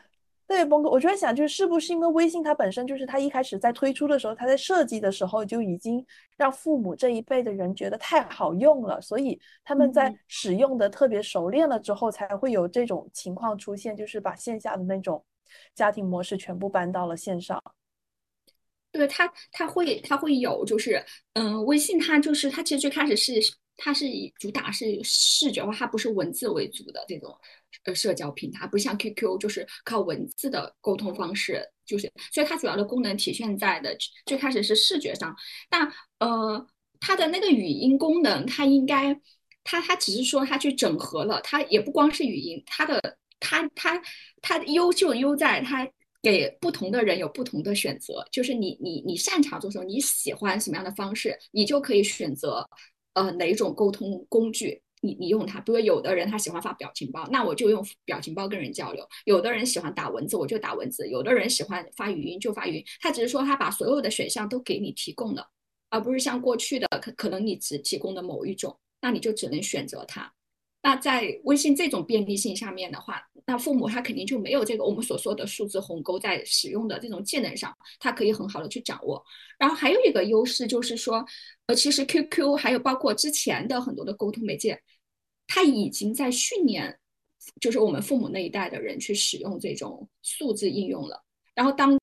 对，崩溃，我就在想，就是不是因为微信它本身就是它一开始在推出的时候，它在设计的时候就已经让父母这一辈的人觉得太好用了，所以他们在使用的特别熟练了之后，才会有这种情况出现，就是把线下的那种家庭模式全部搬到了线上。对它，它会，它会有，就是嗯，微信它就是它其实最开始是它是以主打是视觉化，它不是文字为主的这种。呃社交平台，不像 QQ 就是靠文字的沟通方式，就是所以它主要的功能体现在的最开始是视觉上，但呃它的那个语音功能，它应该它它只是说它去整合了，它也不光是语音，它的它它它优就优在它。给不同的人有不同的选择，就是你你你擅长做什么，你喜欢什么样的方式，你就可以选择呃哪种沟通工具，你你用它。比如有的人他喜欢发表情包，那我就用表情包跟人交流；有的人喜欢打文字，我就打文字；有的人喜欢发语音就发语音。他只是说他把所有的选项都给你提供了，而不是像过去的可可能你只提供的某一种，那你就只能选择它。那在微信这种便利性下面的话，那父母他肯定就没有这个我们所说的数字鸿沟在使用的这种技能上，他可以很好的去掌握。然后还有一个优势就是说，呃，其实 QQ 还有包括之前的很多的沟通媒介，它已经在训练，就是我们父母那一代的人去使用这种数字应用了。然后当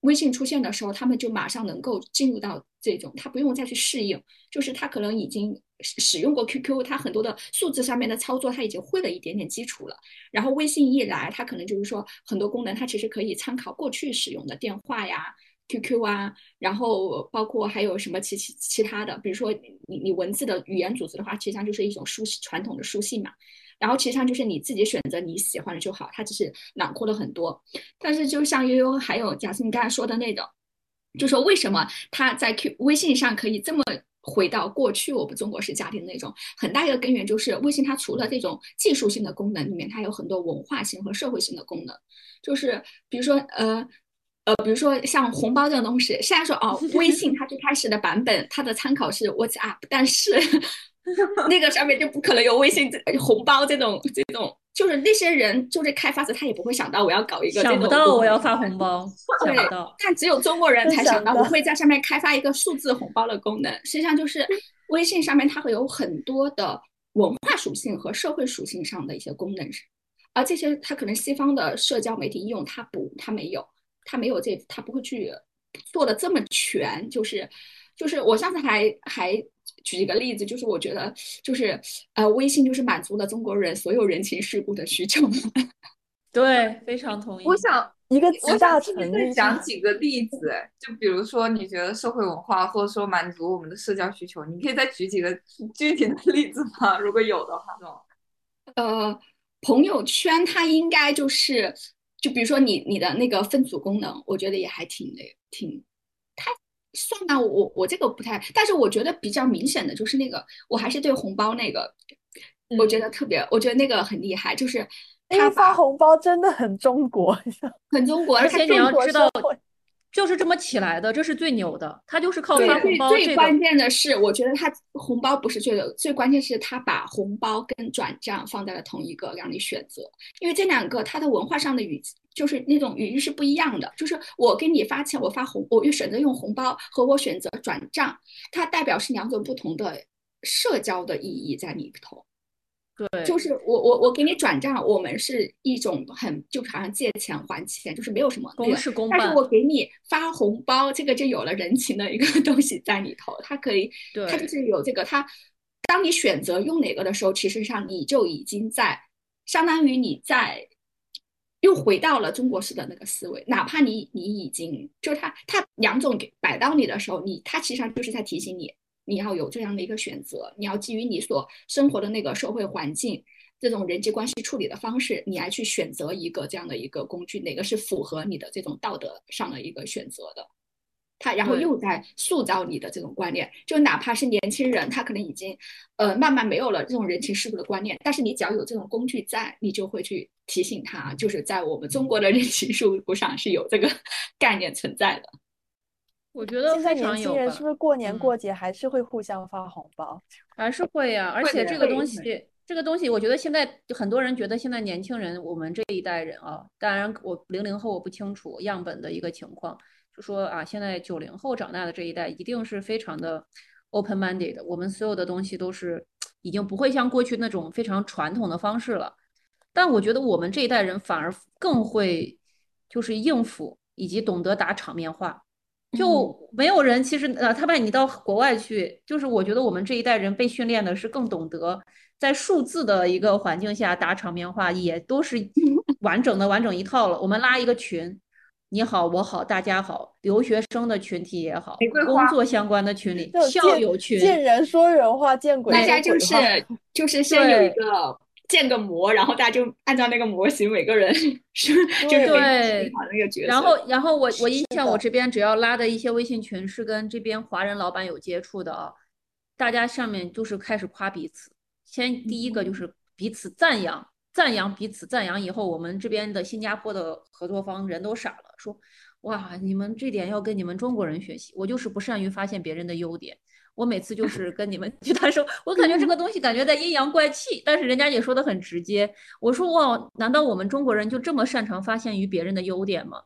微信出现的时候，他们就马上能够进入到这种，他不用再去适应，就是他可能已经使用过 QQ，他很多的数字上面的操作他已经会了一点点基础了。然后微信一来，他可能就是说很多功能，他其实可以参考过去使用的电话呀、QQ 啊，然后包括还有什么其其其他的，比如说你你文字的语言组织的话，其实上就是一种书传统的书信嘛。然后其实上就是你自己选择你喜欢的就好，它只是囊括了很多。但是就像悠悠还有贾斯，你刚才说的那种，就说为什么他在 Q 微信上可以这么回到过去我们中国式家庭那种，很大一个根源就是微信它除了这种技术性的功能里面，它有很多文化性和社会性的功能。就是比如说呃呃，比如说像红包这种东西，虽然说哦，微信它最开始的版本它的参考是 WhatsApp，但是。那个上面就不可能有微信红包这种这种，就是那些人就是开发者，他也不会想到我要搞一个。想不到我要发红包，对，但只有中国人才想到我会在上面开发一个数字红包的功能。实际上就是微信上面它会有很多的文化属性和社会属性上的一些功能，而这些它可能西方的社交媒体应用它不，它没有，它没有这，它不会去做的这么全，就是就是我上次还还。举一个例子，就是我觉得，就是呃，微信就是满足了中国人所有人情世故的需求。对，非常同意。我想一个极大程度讲几个例子，就比如说你觉得社会文化或者说满足我们的社交需求，你可以再举几个具体的 例子吗？如果有的话，呃，朋友圈它应该就是，就比如说你你的那个分组功能，我觉得也还挺那挺。算吧，我我这个不太，但是我觉得比较明显的就是那个，我还是对红包那个，我觉得特别，我觉得那个很厉害，就是他发红包真的很中国，很中国，而且你要知道。就是这么起来的，这是最牛的。他就是靠发红包。最关键的是，我觉得他红包不是最牛，最关键是他把红包跟转账放在了同一个让你选择，因为这两个它的文化上的语就是那种语义是不一样的。就是我给你发钱，我发红，我又选择用红包和我选择转账，它代表是两种不同的社交的意义在里头。对，就是我我我给你转账，我们是一种很就好像借钱还钱，就是没有什么公事公办。但是我给你发红包，这个就有了人情的一个 东西在里头，它可以，它就是有这个。它当你选择用哪个的时候，其实上你就已经在相当于你在又回到了中国式的那个思维，哪怕你你已经就是它它两种给摆到你的时候，你他其实上就是在提醒你。你要有这样的一个选择，你要基于你所生活的那个社会环境，这种人际关系处理的方式，你来去选择一个这样的一个工具，哪个是符合你的这种道德上的一个选择的。他然后又在塑造你的这种观念，就哪怕是年轻人，他可能已经呃慢慢没有了这种人情世故的观念，但是你只要有这种工具在，你就会去提醒他，就是在我们中国的人情世故上是有这个 概念存在的。我觉得现在年轻人是不是过年过节还是会互相发红包？还是会呀，而且这个东西，这个东西，我觉得现在很多人觉得现在年轻人，我们这一代人啊，当然我零零后我不清楚样本的一个情况，就说啊，现在九零后长大的这一代一定是非常的 open minded，我们所有的东西都是已经不会像过去那种非常传统的方式了。但我觉得我们这一代人反而更会就是应付以及懂得打场面话。就没有人其实呃，他把你到国外去，就是我觉得我们这一代人被训练的是更懂得在数字的一个环境下打场面话，也都是 完整的完整一套了。我们拉一个群，你好，我好，大家好，留学生的群体也好，工作相关的群里，校友群，见人说人话，见鬼大家就是 就是先有一个。建个模，然后大家就按照那个模型，每个人 是就是对那个角色。然后，然后我我印象，我这边只要拉的一些微信群是跟这边华人老板有接触的啊，大家上面就是开始夸彼此。先第一个就是彼此赞扬，赞扬彼此，赞扬以后，我们这边的新加坡的合作方人都傻了，说哇，你们这点要跟你们中国人学习。我就是不善于发现别人的优点。我每次就 是跟你们去谈时候，我感觉这个东西感觉在阴阳怪气，但是人家也说的很直接。我说哇，难道我们中国人就这么擅长发现于别人的优点吗？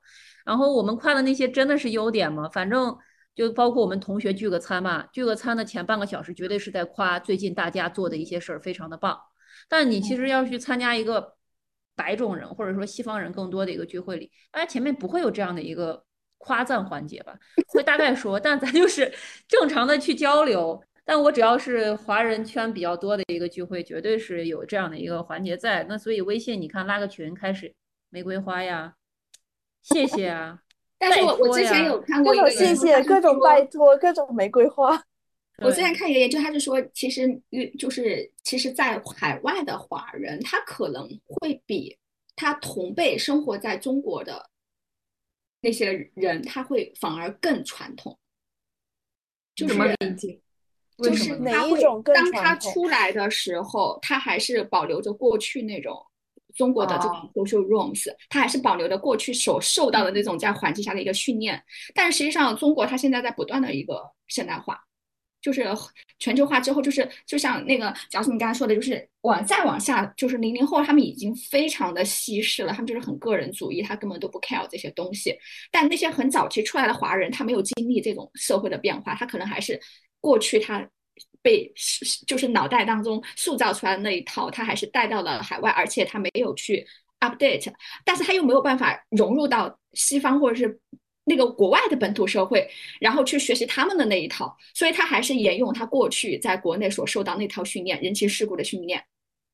然后我们夸的那些真的是优点吗？反正就包括我们同学聚个餐嘛，聚个餐的前半个小时绝对是在夸最近大家做的一些事儿非常的棒。但你其实要去参加一个白种人或者说西方人更多的一个聚会里，大家前面不会有这样的一个。夸赞环节吧，会大概说，但咱就是正常的去交流。但我只要是华人圈比较多的一个聚会，绝对是有这样的一个环节在。那所以微信，你看拉个群开始，玫瑰花呀，谢谢啊，但是我我之前有看过一个谢谢，各种拜托，各种玫瑰花。我之前看一个研究，他就说，其实与就是其实，在海外的华人，他可能会比他同辈生活在中国的。那些人他会反而更传统，就是就是他会当他出来的时候，他还是保留着过去那种中国的这种 social rooms，他还是保留着过去所受到的那种在环境下的一个训练，但实际上中国它现在在不断的一个现代化。就是全球化之后，就是就像那个，假如你刚才说的，就是往再往下，就是零零后他们已经非常的西式了，他们就是很个人主义，他根本都不 care 这些东西。但那些很早期出来的华人，他没有经历这种社会的变化，他可能还是过去他被就是脑袋当中塑造出来的那一套，他还是带到了海外，而且他没有去 update，但是他又没有办法融入到西方或者是。那个国外的本土社会，然后去学习他们的那一套，所以他还是沿用他过去在国内所受到那套训练，人情世故的训练，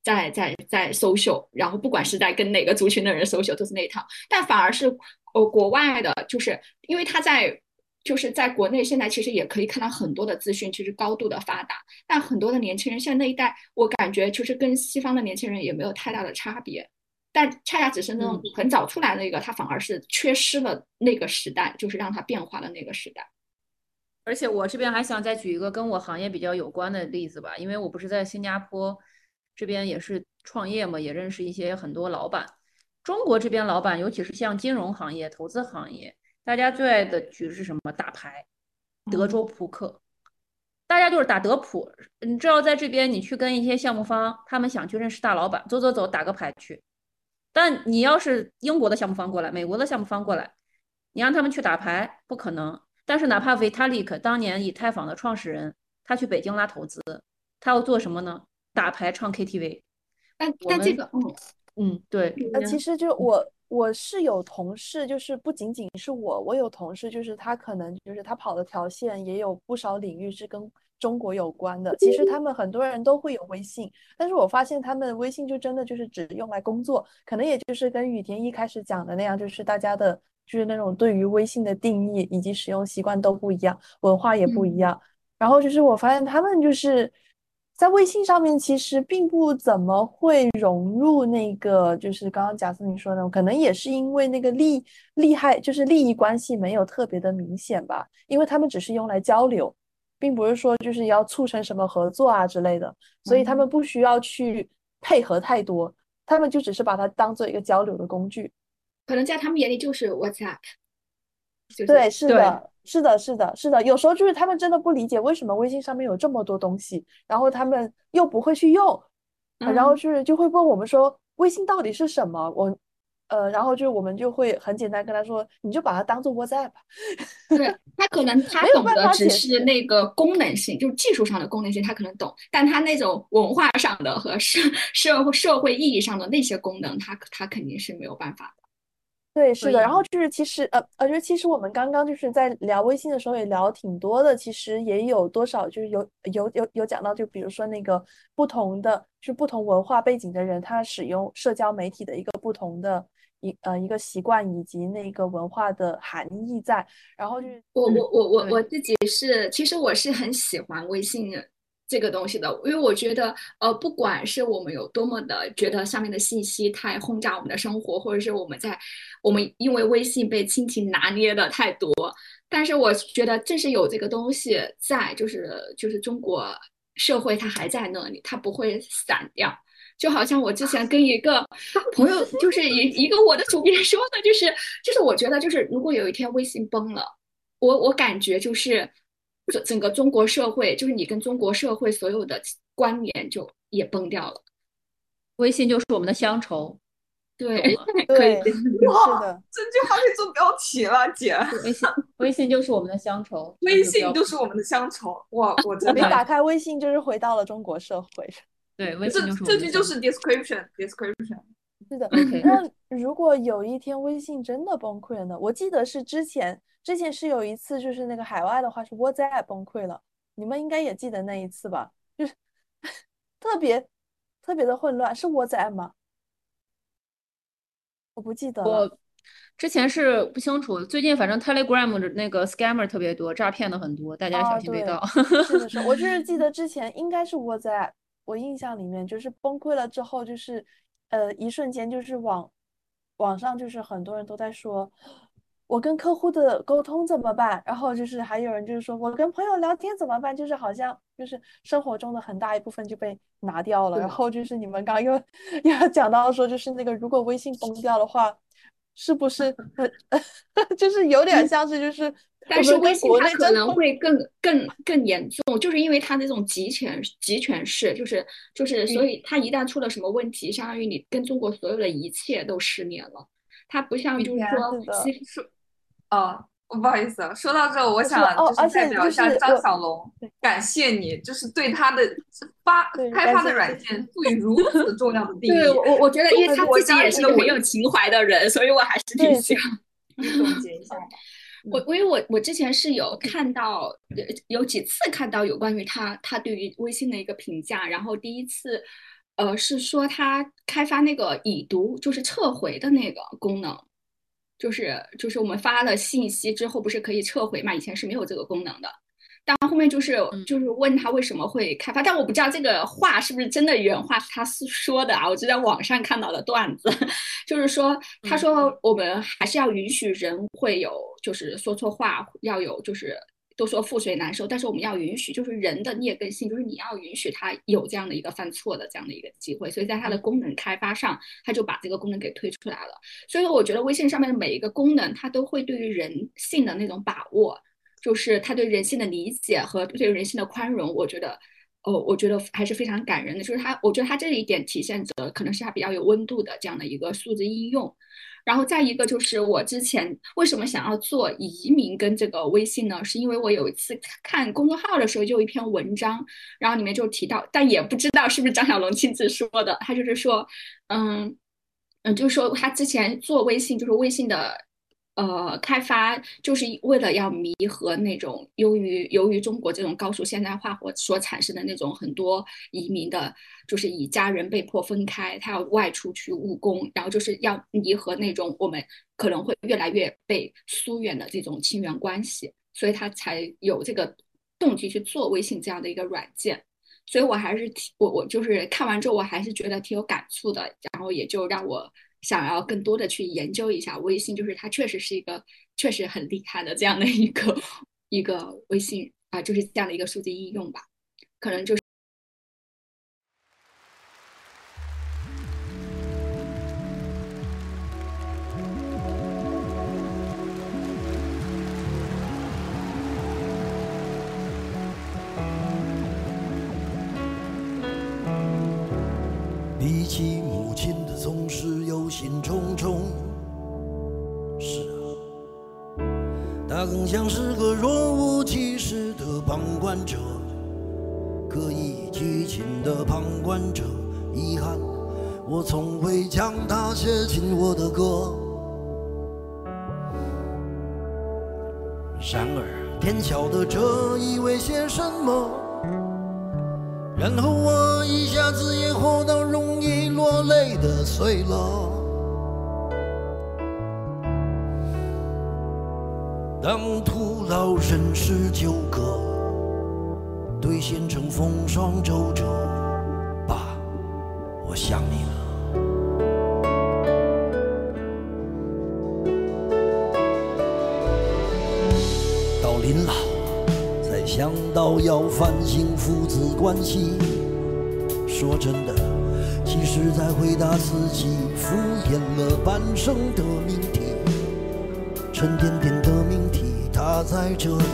在在在 social，然后不管是在跟哪个族群的人 social 都是那一套，但反而是呃国外的，就是因为他在就是在国内现在其实也可以看到很多的资讯，其实高度的发达，但很多的年轻人现在那一代，我感觉其实跟西方的年轻人也没有太大的差别。但恰恰只是那种很早出来那个，它反而是缺失了那个时代，就是让它变化的那个时代。而且我这边还想再举一个跟我行业比较有关的例子吧，因为我不是在新加坡这边也是创业嘛，也认识一些很多老板。中国这边老板，尤其是像金融行业、投资行业，大家最爱的局是什么？打牌、德州扑克，大家就是打德普。你知道，在这边你去跟一些项目方，他们想去认识大老板，走走走，打个牌去。但你要是英国的项目方过来，美国的项目方过来，你让他们去打牌不可能。但是哪怕 Vitalik 当年以太坊的创始人，他去北京拉投资，他要做什么呢？打牌唱 KTV。但但这个，嗯嗯，对。呃，其实就我我是有同事，就是不仅仅是我，我有同事，就是他可能就是他跑的条线也有不少领域是跟。中国有关的，其实他们很多人都会有微信，但是我发现他们微信就真的就是只用来工作，可能也就是跟雨田一开始讲的那样，就是大家的，就是那种对于微信的定义以及使用习惯都不一样，文化也不一样。然后就是我发现他们就是在微信上面其实并不怎么会融入那个，就是刚刚贾斯敏说的，可能也是因为那个利利害，就是利益关系没有特别的明显吧，因为他们只是用来交流。并不是说就是要促成什么合作啊之类的，所以他们不需要去配合太多，他们就只是把它当做一个交流的工具。可能在他们眼里就是 WhatsApp。对，是的，是的，是的，是的。有时候就是他们真的不理解为什么微信上面有这么多东西，然后他们又不会去用，然后就是就会问我们说微信到底是什么？我。呃，然后就我们就会很简单跟他说，你就把它当做 WhatsApp。对他可能 他懂的只是那个功能性，就是技术上的功能性，他可能懂，但他那种文化上的和社 社会社会意义上的那些功能，他他肯定是没有办法的。对，是的。然后就是其实呃，呃，就是其实我们刚刚就是在聊微信的时候也聊挺多的，其实也有多少就是有有有有讲到，就比如说那个不同的，就是不同文化背景的人，他使用社交媒体的一个不同的一呃一个习惯以及那个文化的含义在。然后就是我我我我我自己是，其实我是很喜欢微信这个东西的，因为我觉得，呃，不管是我们有多么的觉得上面的信息太轰炸我们的生活，或者是我们在我们因为微信被亲情拿捏的太多，但是我觉得正是有这个东西在，就是就是中国社会它还在那里，它不会散掉。就好像我之前跟一个朋友，就是一一个我的主编说的，就是就是我觉得就是如果有一天微信崩了，我我感觉就是整整个中国社会，就是你跟中国社会所有的关联就也崩掉了。微信就是我们的乡愁，对，可以对，是哇的，这句话可以做标题了，姐。微信 微信就是我们的乡愁，微信就是我们的乡愁。哇，我真的没打开微信就是回到了中国社会。对，微信这就是这句就是 description description。是的，那如果有一天微信真的崩溃了呢？我记得是之前之前是有一次，就是那个海外的话是 WhatsApp 崩溃了，你们应该也记得那一次吧？就是 特别特别的混乱，是 WhatsApp 吗？我不记得了。我之前是不清楚，最近反正 Telegram 的那个 scammer 特别多，诈骗的很多，大家啊，小心被对，盗。是的，是，我就是记 得之前应该是 WhatsApp，我印象里面就是崩溃了之后，就是呃一瞬间就是网网上就是很多人都在说，我跟客户的沟通怎么办？然后就是还有人就是说我跟朋友聊天怎么办？就是好像就是生活中的很大一部分就被拿掉了。然后就是你们刚刚又 又要讲到说，就是那个如果微信崩掉的话。是不是呃，就是有点像是就是 但是微信它可能会更更更严重，就是因为它那种集权集权式，就是就是，所以它一旦出了什么问题，相当于你跟中国所有的一切都失联了。它不像就是说哦，我不好意思啊，说到这，我想就是代表一下张小龙对，感谢你，就是对他的发开发的软件赋予如此重要的 定义。对我我觉得，因为他自己也是个很有情怀的人，所以我还是挺对喜欢。你总结一下吧。我因为我我之前是有看到呃有几次看到有关于他他对于微信的一个评价，然后第一次，呃是说他开发那个已读就是撤回的那个功能，就是就是我们发了信息之后不是可以撤回嘛，以前是没有这个功能的。但后面就是就是问他为什么会开发，但我不知道这个话是不是真的原话是他是说的啊，我就在网上看到的段子，就是说他说我们还是要允许人会有就是说错话，要有就是都说覆水难收，但是我们要允许就是人的劣根性，就是你要允许他有这样的一个犯错的这样的一个机会，所以在它的功能开发上，它就把这个功能给推出来了。所以我觉得微信上面的每一个功能，它都会对于人性的那种把握。就是他对人性的理解和对人性的宽容，我觉得，呃，我觉得还是非常感人的。就是它，我觉得它这一点体现着可能是它比较有温度的这样的一个数字应用。然后再一个就是我之前为什么想要做移民跟这个微信呢？是因为我有一次看公众号的时候，就有一篇文章，然后里面就提到，但也不知道是不是张小龙亲自说的，他就是说，嗯嗯，就是说他之前做微信，就是微信的。呃，开发就是为了要弥合那种由于由于中国这种高速现代化或所产生的那种很多移民的，就是以家人被迫分开，他要外出去务工，然后就是要弥合那种我们可能会越来越被疏远的这种亲缘关系，所以他才有这个动机去做微信这样的一个软件。所以我还是挺我我就是看完之后，我还是觉得挺有感触的，然后也就让我。想要更多的去研究一下微信，就是它确实是一个确实很厉害的这样的一个一个微信啊、就是这样的一个数字应用吧，可能就是晓得这意味些什么。然后我一下子也活到容易落泪的岁了。当徒劳人世纠葛，兑现成风霜周折，爸，我想你了。到临老，才想到要反省父子关系。说真的，其实在回答自己敷衍了半生的命题，沉甸甸的命题，它在这里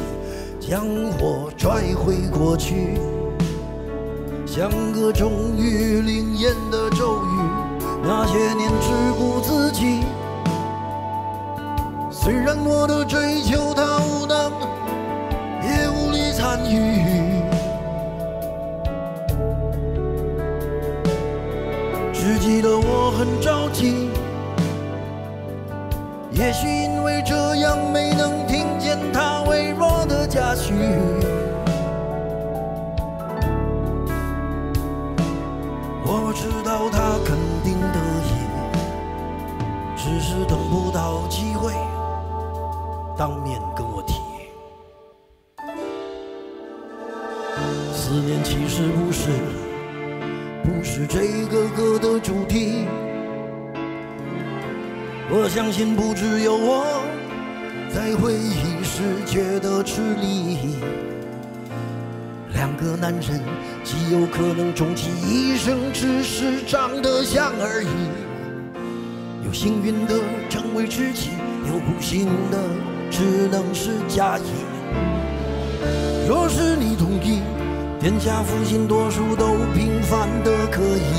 将我拽回过去，像个终于灵验的咒语。那些年只顾自己。虽然我的追求他，雨。只记得我很着急，也许因为这样没能听见他微弱的嘉许。不只有我，在回忆时觉得吃力。两个男人极有可能终其一生只是长得像而已，有幸运的成为知己，有不幸的。只能是假意。若是你同意，天下父亲多数都平凡的可以。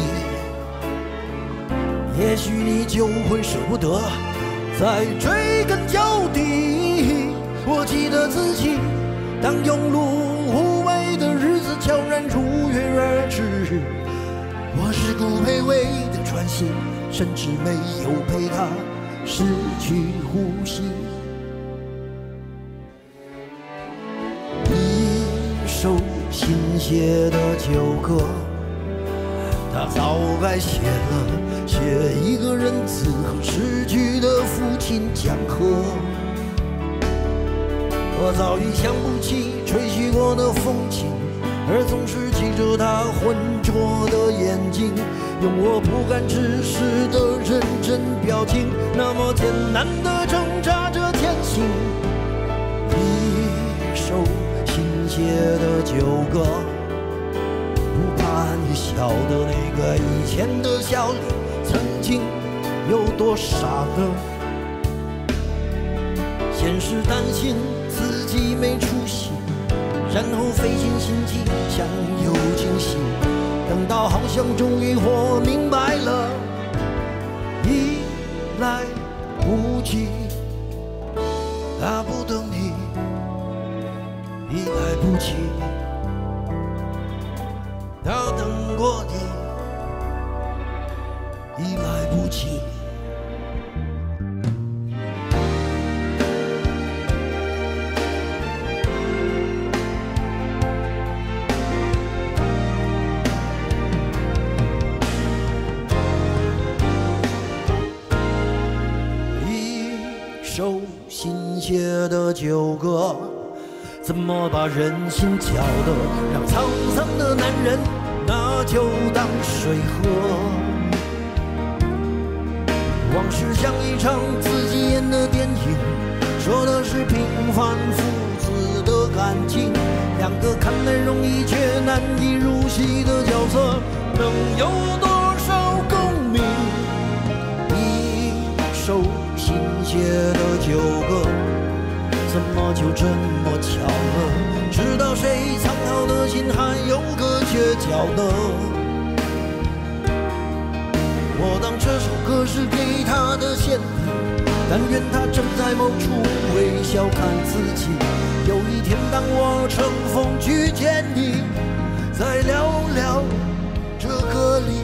也许你就会舍不得在追根究底。我记得自己，当庸碌无为的日子悄然如约而至，我是孤卑微的喘息，甚至没有陪他失去呼吸。一首新写的旧歌，他早该写了，写一个人字和诗句的父亲讲和。我早已想不起吹嘘过的风景，而总是记着他浑浊的眼睛，用我不敢直视的认真表情，那么艰难地挣扎着前行。一首新。写的旧歌，不怕你晓得那个以前的笑脸曾经有多傻呢？先是担心自己没出息，然后费尽心机想有惊喜，等到好像终于活明白了，已来不及，他不等你。已来不及，他等过你，来不及。一首新写的旧歌。怎么把人心搅得让沧桑的男人那就当水喝？往事像一场自己演的电影，说的是平凡父子的感情。两个看来容易却难以入戏的角色，能有多少共鸣？一首新写的旧歌。怎么就这么巧了？知道谁藏好的心还有个缺角呢？我当这首歌是给他的献礼，但愿他正在某处微笑看自己。有一天，当我乘风去见你，再聊聊这歌里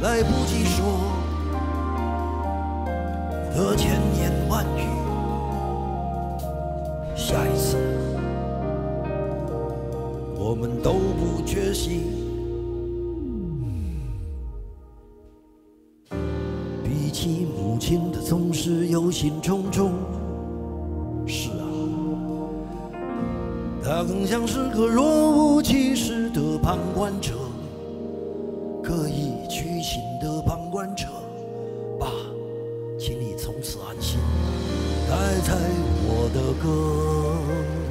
来不及说的千言万语。下一次，我们都不缺席。母亲的总是忧心忡忡。是啊，他更像是个若无其事的旁观者，刻意拘谨的旁观者。爸，请你从此安心，带采我的歌。